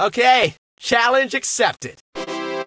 Okay, challenge accepted.